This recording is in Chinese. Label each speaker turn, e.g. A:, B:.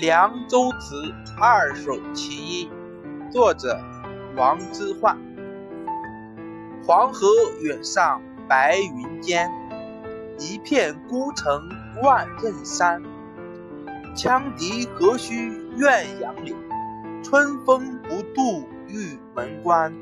A: 凉州词二首其一作者王之涣。黄河远上白云间一片孤城万仞山。羌笛何须怨杨柳春风不度玉门关。